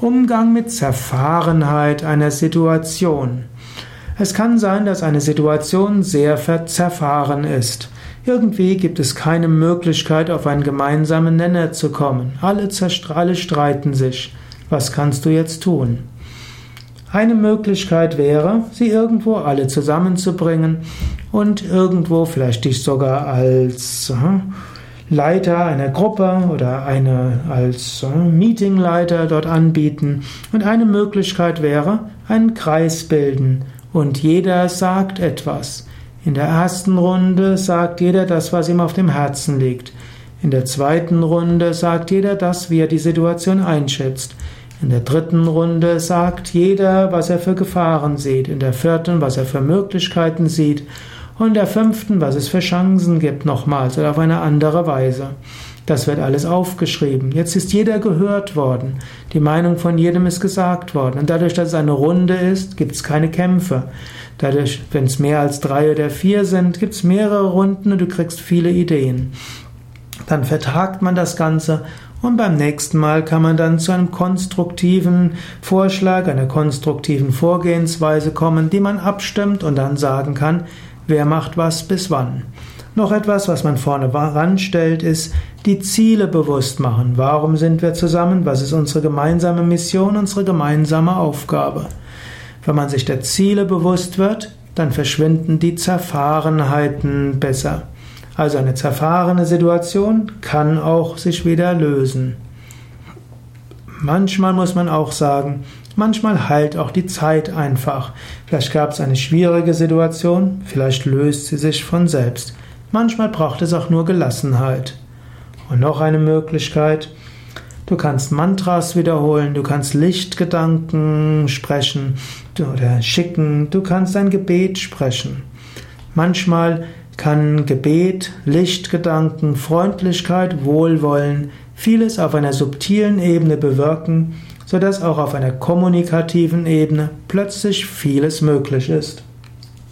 Umgang mit Zerfahrenheit einer Situation. Es kann sein, dass eine Situation sehr zerfahren ist. Irgendwie gibt es keine Möglichkeit, auf einen gemeinsamen Nenner zu kommen. Alle, alle streiten sich. Was kannst du jetzt tun? Eine Möglichkeit wäre, sie irgendwo alle zusammenzubringen und irgendwo vielleicht dich sogar als hm, Leiter einer Gruppe oder eine als Meetingleiter dort anbieten. Und eine Möglichkeit wäre, einen Kreis bilden und jeder sagt etwas. In der ersten Runde sagt jeder das, was ihm auf dem Herzen liegt. In der zweiten Runde sagt jeder das, wie er die Situation einschätzt. In der dritten Runde sagt jeder, was er für Gefahren sieht. In der vierten, was er für Möglichkeiten sieht und der fünften, was es für Chancen gibt, nochmals oder auf eine andere Weise. Das wird alles aufgeschrieben. Jetzt ist jeder gehört worden. Die Meinung von jedem ist gesagt worden. Und dadurch, dass es eine Runde ist, gibt es keine Kämpfe. Dadurch, wenn es mehr als drei oder vier sind, gibt es mehrere Runden und du kriegst viele Ideen. Dann vertagt man das Ganze und beim nächsten Mal kann man dann zu einem konstruktiven Vorschlag, einer konstruktiven Vorgehensweise kommen, die man abstimmt und dann sagen kann, Wer macht was bis wann? Noch etwas, was man vorne ranstellt, ist die Ziele bewusst machen. Warum sind wir zusammen? Was ist unsere gemeinsame Mission, unsere gemeinsame Aufgabe? Wenn man sich der Ziele bewusst wird, dann verschwinden die Zerfahrenheiten besser. Also eine zerfahrene Situation kann auch sich wieder lösen. Manchmal muss man auch sagen, manchmal heilt auch die Zeit einfach. Vielleicht gab es eine schwierige Situation, vielleicht löst sie sich von selbst. Manchmal braucht es auch nur Gelassenheit. Und noch eine Möglichkeit, du kannst Mantras wiederholen, du kannst Lichtgedanken sprechen oder schicken, du kannst ein Gebet sprechen. Manchmal kann Gebet, Lichtgedanken, Freundlichkeit, Wohlwollen vieles auf einer subtilen Ebene bewirken, sodass auch auf einer kommunikativen Ebene plötzlich vieles möglich ist.